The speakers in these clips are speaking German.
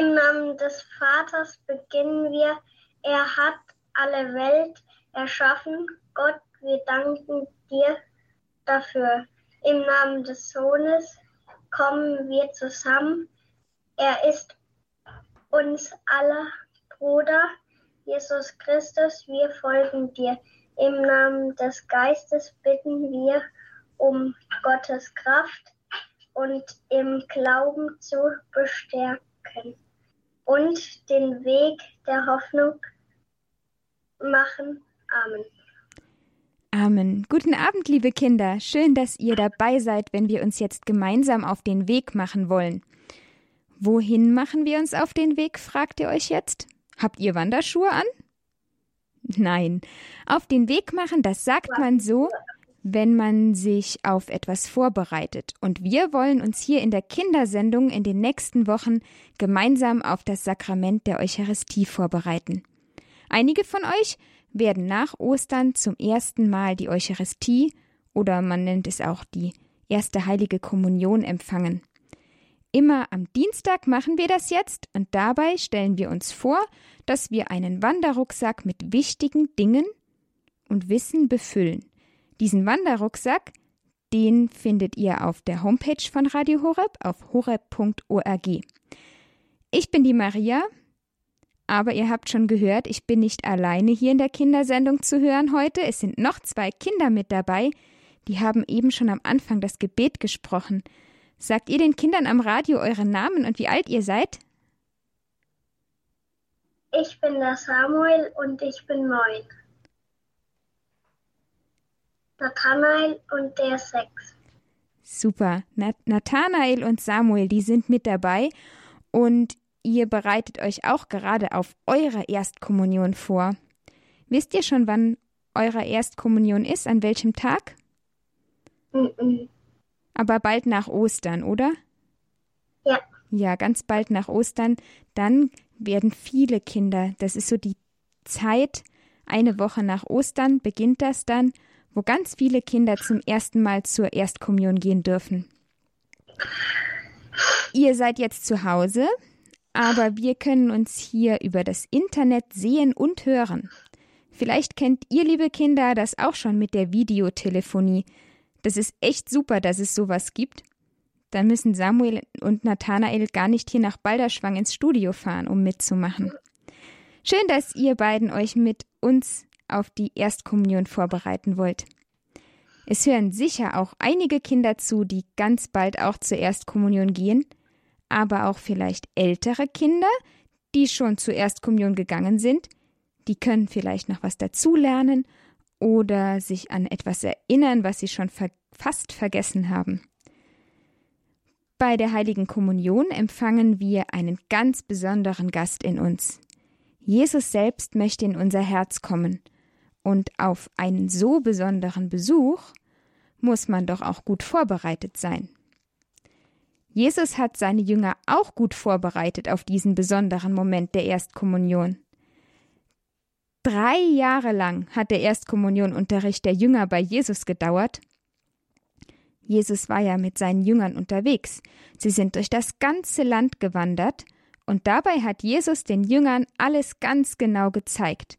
Im Namen des Vaters beginnen wir. Er hat alle Welt erschaffen. Gott, wir danken dir dafür. Im Namen des Sohnes kommen wir zusammen. Er ist uns aller Bruder, Jesus Christus, wir folgen dir. Im Namen des Geistes bitten wir um Gottes Kraft und im Glauben zu bestärken und den Weg der Hoffnung machen. Amen. Amen. Guten Abend, liebe Kinder. Schön, dass ihr dabei seid, wenn wir uns jetzt gemeinsam auf den Weg machen wollen. Wohin machen wir uns auf den Weg, fragt ihr euch jetzt? Habt ihr Wanderschuhe an? Nein. Auf den Weg machen, das sagt man so, wenn man sich auf etwas vorbereitet. Und wir wollen uns hier in der Kindersendung in den nächsten Wochen gemeinsam auf das Sakrament der Eucharistie vorbereiten. Einige von euch werden nach Ostern zum ersten Mal die Eucharistie oder man nennt es auch die erste heilige Kommunion empfangen. Immer am Dienstag machen wir das jetzt und dabei stellen wir uns vor, dass wir einen Wanderrucksack mit wichtigen Dingen und Wissen befüllen. Diesen Wanderrucksack, den findet ihr auf der Homepage von Radio Horeb auf horeb.org. Ich bin die Maria, aber ihr habt schon gehört, ich bin nicht alleine hier in der Kindersendung zu hören heute. Es sind noch zwei Kinder mit dabei, die haben eben schon am Anfang das Gebet gesprochen. Sagt ihr den Kindern am Radio euren Namen und wie alt ihr seid? Ich bin der Samuel und ich bin neun. Nathanael und der sechs. Super. Nathanael und Samuel, die sind mit dabei und ihr bereitet euch auch gerade auf eure Erstkommunion vor. Wisst ihr schon, wann eure Erstkommunion ist? An welchem Tag? -mm. Aber bald nach Ostern, oder? Ja. Ja, ganz bald nach Ostern. Dann werden viele Kinder, das ist so die Zeit, eine Woche nach Ostern beginnt das dann, wo ganz viele Kinder zum ersten Mal zur Erstkommunion gehen dürfen. Ihr seid jetzt zu Hause, aber wir können uns hier über das Internet sehen und hören. Vielleicht kennt ihr, liebe Kinder, das auch schon mit der Videotelefonie. Das ist echt super, dass es sowas gibt. Dann müssen Samuel und Nathanael gar nicht hier nach Balderschwang ins Studio fahren, um mitzumachen. Schön, dass ihr beiden euch mit uns auf die Erstkommunion vorbereiten wollt. Es hören sicher auch einige Kinder zu, die ganz bald auch zur Erstkommunion gehen, aber auch vielleicht ältere Kinder, die schon zur Erstkommunion gegangen sind, die können vielleicht noch was dazulernen oder sich an etwas erinnern, was sie schon ver fast vergessen haben. Bei der heiligen Kommunion empfangen wir einen ganz besonderen Gast in uns. Jesus selbst möchte in unser Herz kommen, und auf einen so besonderen Besuch muss man doch auch gut vorbereitet sein. Jesus hat seine Jünger auch gut vorbereitet auf diesen besonderen Moment der Erstkommunion. Drei Jahre lang hat der Erstkommunionunterricht der Jünger bei Jesus gedauert. Jesus war ja mit seinen Jüngern unterwegs. Sie sind durch das ganze Land gewandert, und dabei hat Jesus den Jüngern alles ganz genau gezeigt,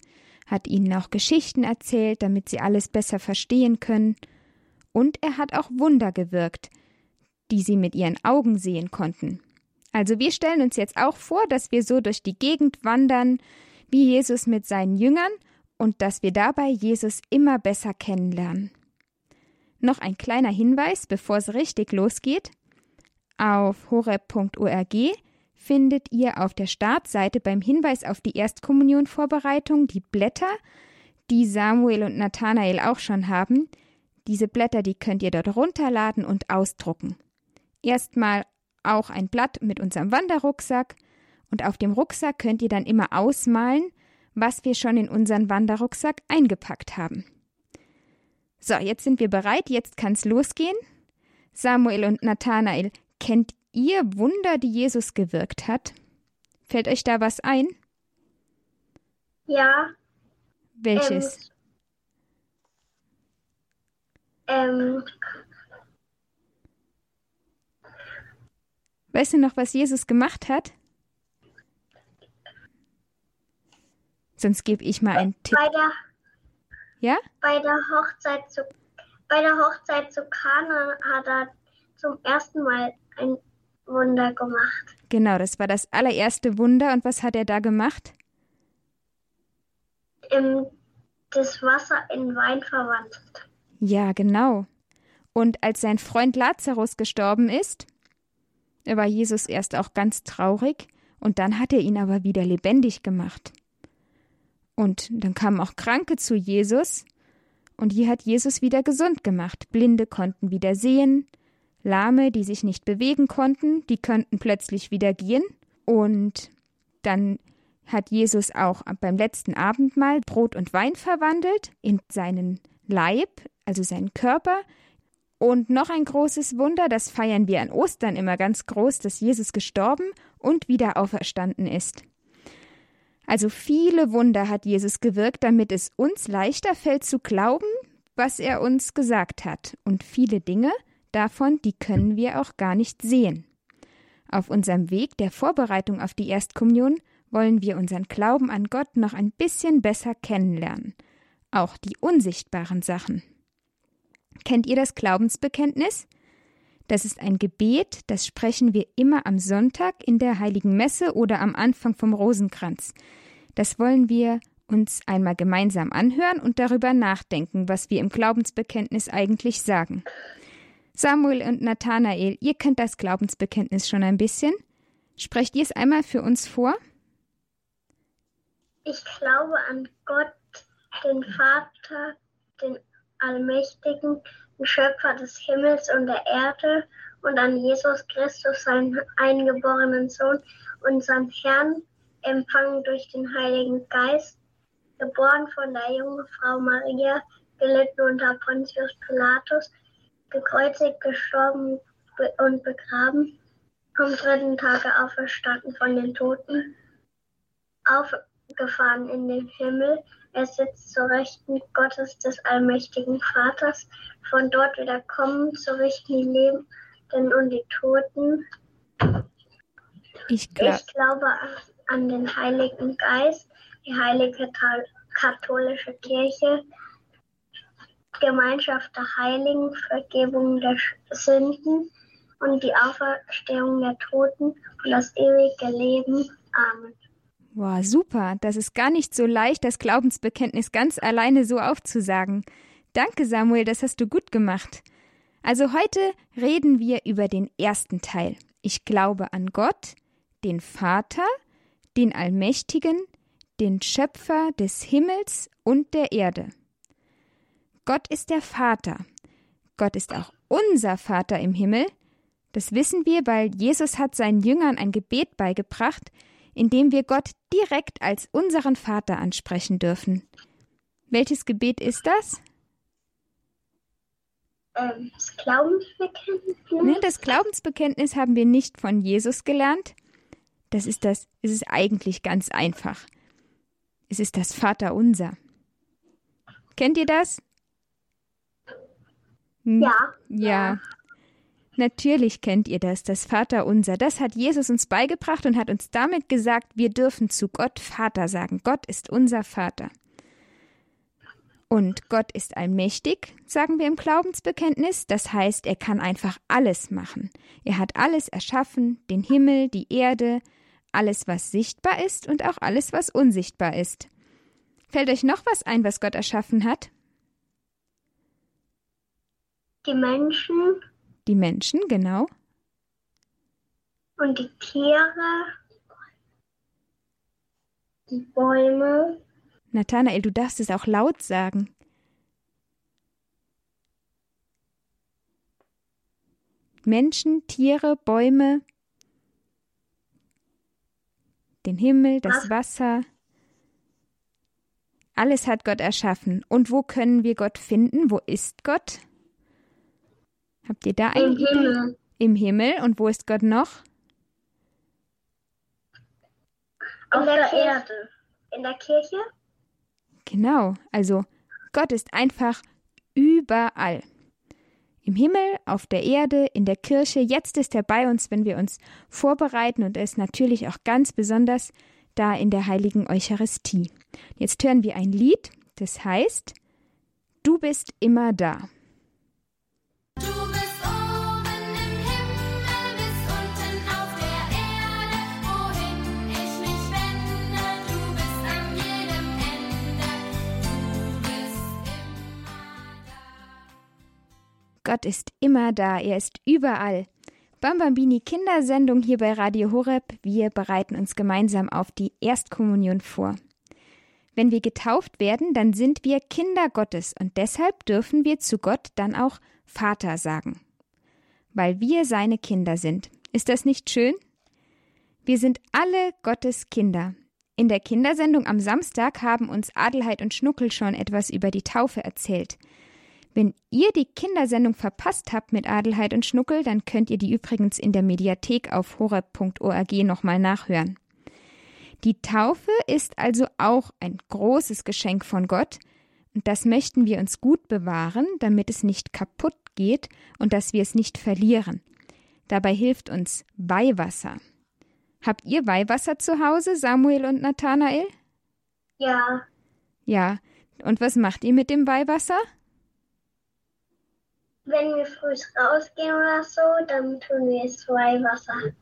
hat ihnen auch Geschichten erzählt, damit sie alles besser verstehen können, und er hat auch Wunder gewirkt, die sie mit ihren Augen sehen konnten. Also wir stellen uns jetzt auch vor, dass wir so durch die Gegend wandern, wie Jesus mit seinen Jüngern und dass wir dabei Jesus immer besser kennenlernen. Noch ein kleiner Hinweis, bevor es richtig losgeht. Auf horeb.org findet ihr auf der Startseite beim Hinweis auf die Erstkommunionvorbereitung die Blätter, die Samuel und Nathanael auch schon haben. Diese Blätter, die könnt ihr dort runterladen und ausdrucken. Erstmal auch ein Blatt mit unserem Wanderrucksack, und auf dem Rucksack könnt ihr dann immer ausmalen, was wir schon in unseren Wanderrucksack eingepackt haben. So, jetzt sind wir bereit, jetzt kann's losgehen. Samuel und Nathanael, kennt ihr Wunder, die Jesus gewirkt hat? Fällt euch da was ein? Ja. Welches? Ähm, ähm, weißt du noch, was Jesus gemacht hat? Sonst gebe ich mal einen Tipp. Bei der, Ja? bei der Hochzeit zu bei der Hochzeit zu Kana hat er zum ersten Mal ein Wunder gemacht. Genau, das war das allererste Wunder. Und was hat er da gemacht? Im, das Wasser in Wein verwandelt. Ja, genau. Und als sein Freund Lazarus gestorben ist, war Jesus erst auch ganz traurig und dann hat er ihn aber wieder lebendig gemacht. Und dann kamen auch Kranke zu Jesus und die hat Jesus wieder gesund gemacht. Blinde konnten wieder sehen, Lahme, die sich nicht bewegen konnten, die könnten plötzlich wieder gehen. Und dann hat Jesus auch beim letzten Abendmahl Brot und Wein verwandelt in seinen Leib, also seinen Körper. Und noch ein großes Wunder, das feiern wir an Ostern immer ganz groß, dass Jesus gestorben und wieder auferstanden ist. Also viele Wunder hat Jesus gewirkt, damit es uns leichter fällt zu glauben, was er uns gesagt hat. Und viele Dinge davon, die können wir auch gar nicht sehen. Auf unserem Weg der Vorbereitung auf die Erstkommunion wollen wir unseren Glauben an Gott noch ein bisschen besser kennenlernen. Auch die unsichtbaren Sachen. Kennt ihr das Glaubensbekenntnis? Das ist ein Gebet, das sprechen wir immer am Sonntag in der Heiligen Messe oder am Anfang vom Rosenkranz. Das wollen wir uns einmal gemeinsam anhören und darüber nachdenken, was wir im Glaubensbekenntnis eigentlich sagen. Samuel und Nathanael, ihr kennt das Glaubensbekenntnis schon ein bisschen. Sprecht ihr es einmal für uns vor? Ich glaube an Gott, den Vater, den Allmächtigen, den Schöpfer des Himmels und der Erde und an Jesus Christus, seinen eingeborenen Sohn, unseren Herrn, empfangen durch den Heiligen Geist, geboren von der jungen Frau Maria, gelitten unter Pontius Pilatus, gekreuzigt, gestorben und begraben, am dritten Tage auferstanden von den Toten, aufgefahren in den Himmel, er sitzt zur Rechten Gottes des allmächtigen Vaters, von dort wieder kommen zu richten die Lebenden und die Toten. Ich, glaub, Ich glaube an den Heiligen Geist, die heilige katholische Kirche, Gemeinschaft der Heiligen, Vergebung der Sünden und die Auferstehung der Toten und das ewige Leben. Amen. wow, super. Das ist gar nicht so leicht, das Glaubensbekenntnis ganz alleine so aufzusagen. Danke, Samuel, das hast du gut gemacht. Also heute reden wir über den ersten Teil. Ich glaube an Gott, den Vater, den Allmächtigen, den Schöpfer des Himmels und der Erde. Gott ist der Vater. Gott ist auch unser Vater im Himmel. Das wissen wir, weil Jesus hat seinen Jüngern ein Gebet beigebracht, in dem wir Gott direkt als unseren Vater ansprechen dürfen. Welches Gebet ist das? Ähm, das Glaubensbekenntnis. Ne, das Glaubensbekenntnis haben wir nicht von Jesus gelernt. Das ist das, es ist eigentlich ganz einfach. Es ist das Vaterunser. Kennt ihr das? Hm, Ja. Ja. Natürlich kennt ihr das, das Vaterunser. Das hat Jesus uns beigebracht und hat uns damit gesagt, wir dürfen zu Gott Vater sagen. Gott ist unser Vater. Und Gott ist allmächtig, sagen wir im Glaubensbekenntnis. Das heißt, er kann einfach alles machen. Er hat alles erschaffen, den Himmel, die Erde, alles, was sichtbar ist und auch alles, was unsichtbar ist. Fällt euch noch was ein, was Gott erschaffen hat? Die Menschen Die Menschen, genau. und die Tiere, die Bäume, Nathanael, du darfst es auch laut sagen. Menschen, Tiere, Bäume, den Himmel, das Wasser. Alles hat Gott erschaffen. Und wo können wir Gott finden? Wo ist Gott? Habt ihr da eine im Idee? Himmel, Im Himmel. Und wo ist Gott noch? auf der, Erde. In der Kirche? Genau, also Gott ist einfach überall. Im Himmel, auf der Erde, in der Kirche, jetzt ist er bei uns, wenn wir uns vorbereiten und er ist natürlich auch ganz besonders da in der heiligen Eucharistie. Jetzt hören wir ein Lied, das heißt Du bist immer da. Gott ist immer da, er ist überall. Bambambini Kindersendung hier bei Radio Horeb. Wir bereiten uns gemeinsam auf die Erstkommunion vor. Wenn wir getauft werden, dann sind wir Kinder Gottes und deshalb dürfen wir zu Gott dann auch Vater sagen. Weil wir seine Kinder sind. Ist das nicht schön? Wir sind alle Gottes Kinder. In der Kindersendung am Samstag haben uns Adelheid und Schnuckel schon etwas über die Taufe erzählt. Wenn ihr die Kindersendung verpasst habt mit Adelheid und Schnuckel, dann könnt ihr die übrigens in der Mediathek auf horeb.org nochmal nachhören. Die Taufe ist also auch ein großes Geschenk von Gott, und das möchten wir uns gut bewahren, damit es nicht kaputt geht und dass wir es nicht verlieren. Dabei hilft uns Weihwasser. Habt ihr Weihwasser zu Hause, Samuel und Nathanael? Ja, Ja. Und was macht ihr mit dem Weihwasser? Wenn wir früh rausgehen oder so, dann tun wir es Weihwasser,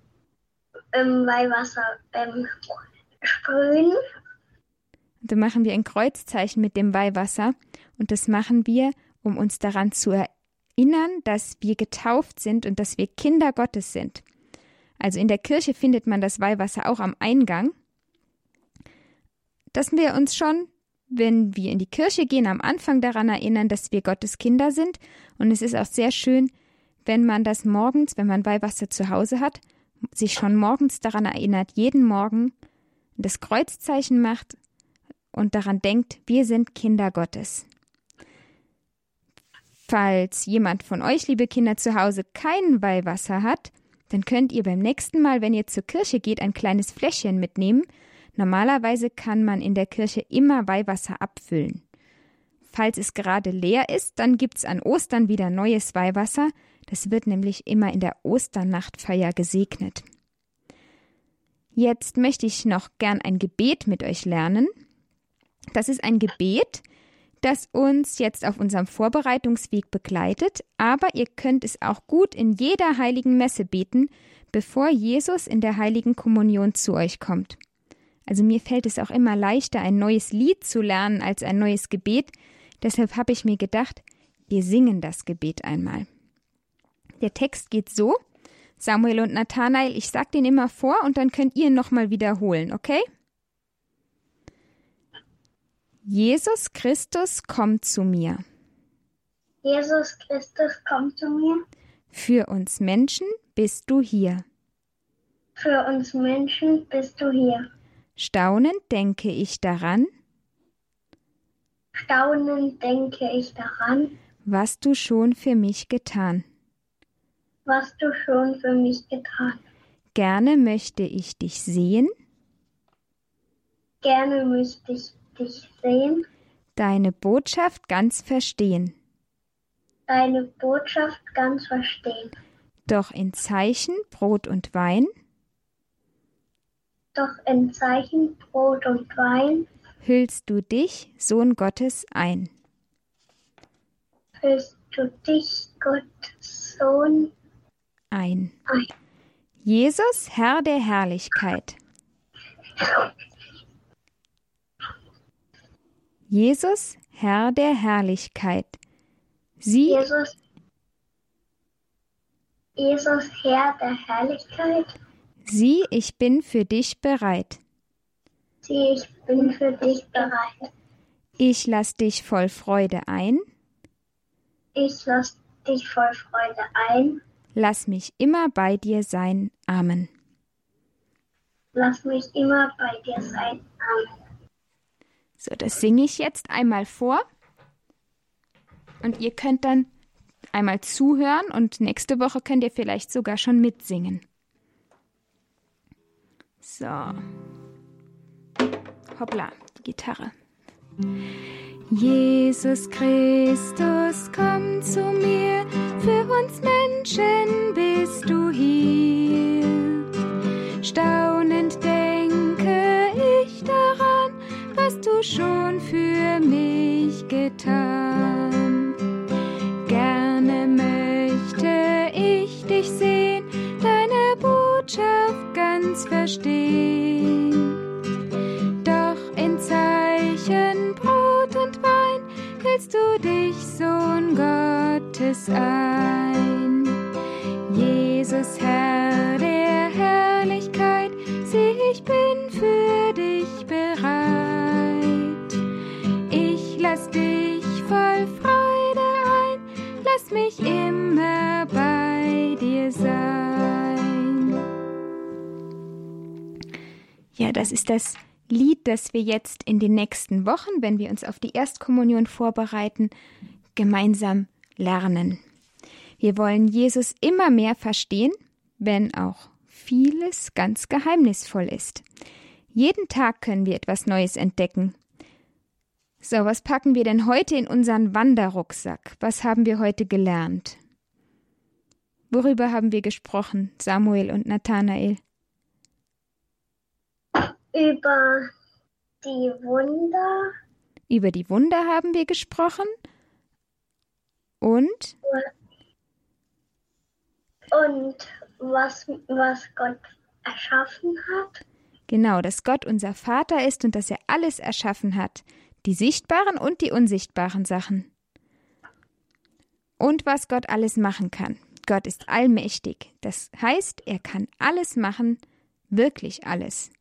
ähm, Weihwasser ähm, sprühen. Und dann machen wir ein Kreuzzeichen mit dem Weihwasser und das machen wir, um uns daran zu erinnern, dass wir getauft sind und dass wir Kinder Gottes sind. Also in der Kirche findet man das Weihwasser auch am Eingang, dass wir uns schon, wenn wir in die Kirche gehen, am Anfang daran erinnern, dass wir Gottes Kinder sind. Und es ist auch sehr schön, wenn man das morgens, wenn man Weihwasser zu Hause hat, sich schon morgens daran erinnert, jeden Morgen das Kreuzzeichen macht und daran denkt, wir sind Kinder Gottes. Falls jemand von euch, liebe Kinder, zu Hause kein Weihwasser hat, dann könnt ihr beim nächsten Mal, wenn ihr zur Kirche geht, ein kleines Fläschchen mitnehmen. Normalerweise kann man in der Kirche immer Weihwasser abfüllen. Falls es gerade leer ist, dann gibt's an Ostern wieder neues Weihwasser. Das wird nämlich immer in der Osternachtfeier gesegnet. Jetzt möchte ich noch gern ein Gebet mit euch lernen. Das ist ein Gebet, das uns jetzt auf unserem Vorbereitungsweg begleitet, aber ihr könnt es auch gut in jeder heiligen Messe beten, bevor Jesus in der heiligen Kommunion zu euch kommt. Also mir fällt es auch immer leichter, ein neues Lied zu lernen als ein neues Gebet, deshalb habe ich mir gedacht, wir singen das Gebet einmal. Der Text geht so, Samuel und Nathanael, ich sag den immer vor und dann könnt ihr ihn nochmal wiederholen, okay? Jesus Christus kommt zu mir. Jesus Christus, komm zu mir. Für uns Menschen bist du hier. Für uns Menschen bist du hier. Staunend denke ich daran, Staunend denke ich daran, was du schon für mich getan. was du schon für mich getan. Gerne möchte ich dich sehen, Gerne möchte ich dich sehen, deine Botschaft ganz verstehen, deine Botschaft ganz verstehen. doch in Zeichen Brot und Wein Doch in Zeichen Brot und Wein hüllst du dich, Sohn Gottes, ein. füllst du dich, Gottes Sohn, ein. ein. Jesus, Herr der Herrlichkeit. Jesus, Herr der Herrlichkeit. Sieh, Jesus, Jesus, Herr der Herrlichkeit, sieh, ich bin für dich bereit. sieh, ich bin für dich bereit. Ich lass dich voll Freude ein, Ich lass dich voll Freude ein. lass mich immer bei dir sein. Amen. Lass mich immer bei dir sein. Amen. So, das singe ich jetzt einmal vor. Und ihr könnt dann einmal zuhören und nächste Woche könnt ihr vielleicht sogar schon mitsingen. So. Hoppla, die Gitarre. Jesus Christus, komm zu mir, für uns Menschen bist du hier. Staunend denke ich daran, was du schon für mich getan. Ganz verstehen. Doch in Zeichen Brot und Wein hältst du dich, Sohn Gottes, ein. Das ist das Lied, das wir jetzt in den nächsten Wochen, wenn wir uns auf die Erstkommunion vorbereiten, gemeinsam lernen. Wir wollen Jesus immer mehr verstehen, wenn auch vieles ganz geheimnisvoll ist. Jeden Tag können wir etwas Neues entdecken. So, was packen wir denn heute in unseren Wanderrucksack? Was haben wir heute gelernt? Worüber haben wir gesprochen, Samuel und Nathanael? Über die Wunder Über die Wunder haben wir gesprochen. Und und was, was Gott erschaffen hat. genau, dass Gott unser Vater ist und dass er alles erschaffen hat. Die sichtbaren und die unsichtbaren Sachen. Und was Gott alles machen kann. Gott ist allmächtig. Das heißt, er kann alles machen, wirklich alles.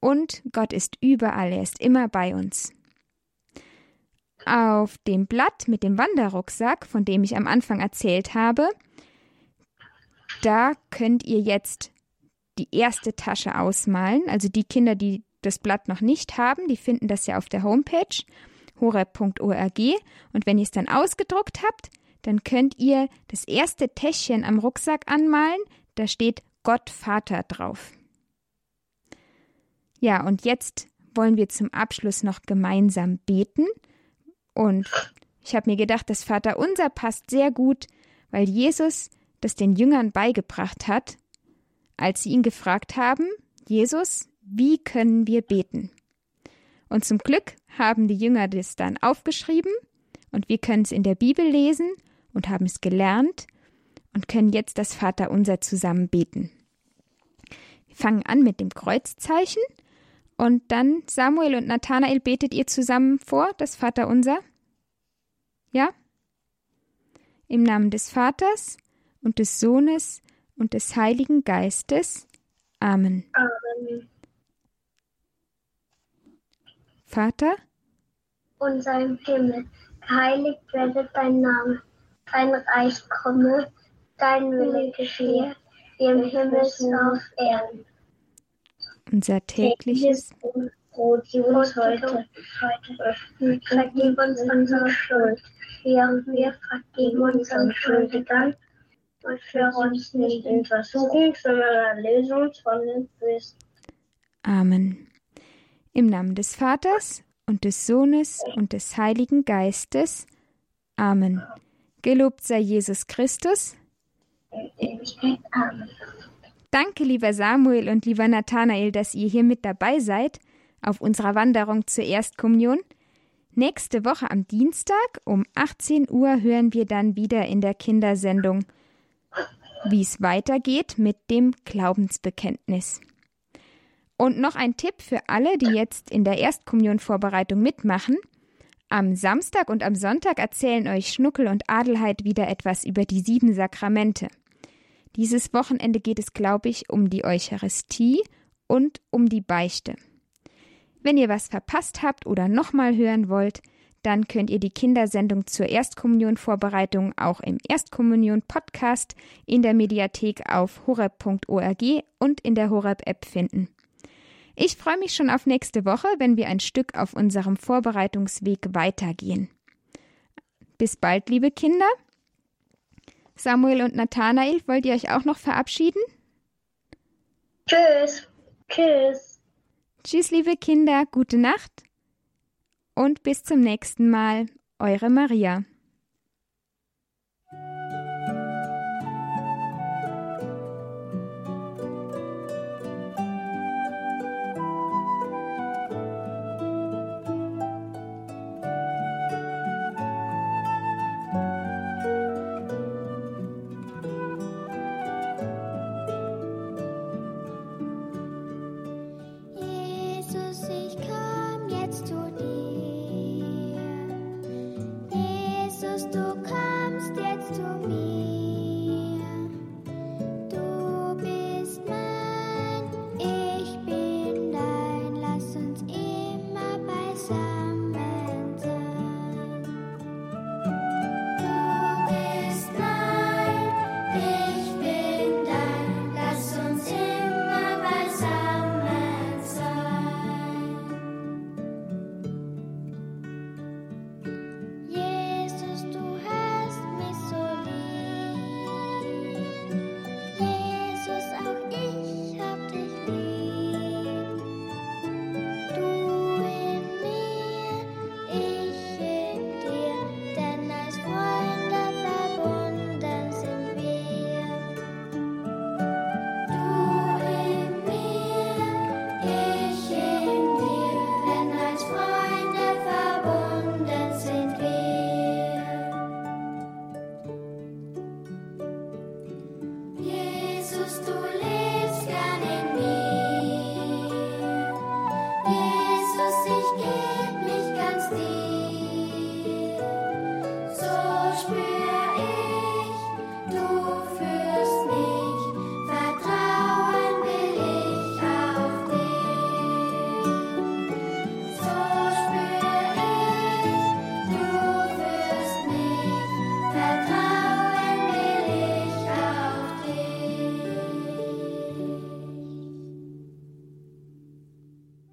Und Gott ist überall, er ist immer bei uns. Auf dem Blatt mit dem Wanderrucksack, von dem ich am Anfang erzählt habe, da könnt ihr jetzt die erste Tasche ausmalen. Also die Kinder, die das Blatt noch nicht haben, die finden das ja auf der Homepage horeb.org. Und wenn ihr es dann ausgedruckt habt, dann könnt ihr das erste Täschchen am Rucksack anmalen. Da steht Gott Vater drauf. Ja, und jetzt wollen wir zum Abschluss noch gemeinsam beten. Und ich habe mir gedacht, das Vaterunser passt sehr gut, weil Jesus das den Jüngern beigebracht hat, als sie ihn gefragt haben, Jesus, wie können wir beten? Und zum Glück haben die Jünger das dann aufgeschrieben und wir können es in der Bibel lesen und haben es gelernt und können jetzt das Vaterunser zusammen beten. Wir fangen an mit dem Kreuzzeichen und dann Samuel und Nathanael betet ihr zusammen vor, das Vaterunser. Ja? Im Namen des Vaters und des Sohnes und des Heiligen Geistes. Amen. Amen. Vater, Unser im Himmel, geheiligt werde dein Name, dein Reich komme, dein Wille geschehe, wie im Himmel so auf Erden. Unser tägliches Brot gib uns heute. Vergib uns unsere Schuld, auch wir vergeben unseren Schuldigern. Und führe uns nicht in Versuchung, sondern erlöse uns von dem Bösen. Amen. Im Namen des Vaters und des Sohnes und des Heiligen Geistes. Amen. Gelobt sei Jesus Christus. Amen. Danke, lieber Samuel und lieber Nathanael, dass ihr hier mit dabei seid auf unserer Wanderung zur Erstkommunion. Nächste Woche am Dienstag um 18 Uhr hören wir dann wieder in der Kindersendung, wie es weitergeht mit dem Glaubensbekenntnis. Und noch ein Tipp für alle, die jetzt in der Erstkommunionvorbereitung mitmachen. Am Samstag und am Sonntag erzählen euch Schnuckel und Adelheid wieder etwas über die sieben Sakramente. Dieses Wochenende geht es, glaube ich, um die Eucharistie und um die Beichte. Wenn ihr was verpasst habt oder nochmal hören wollt, dann könnt ihr die Kindersendung zur Erstkommunion-Vorbereitung auch im Erstkommunion-Podcast in der Mediathek auf horeb.org und in der Horeb-App finden. Ich freue mich schon auf nächste Woche, wenn wir ein Stück auf unserem Vorbereitungsweg weitergehen. Bis bald, liebe Kinder. Samuel und Nathanael, wollt ihr euch auch noch verabschieden? Tschüss. Tschüss. Tschüss, liebe Kinder, gute Nacht und bis zum nächsten Mal. Eure Maria.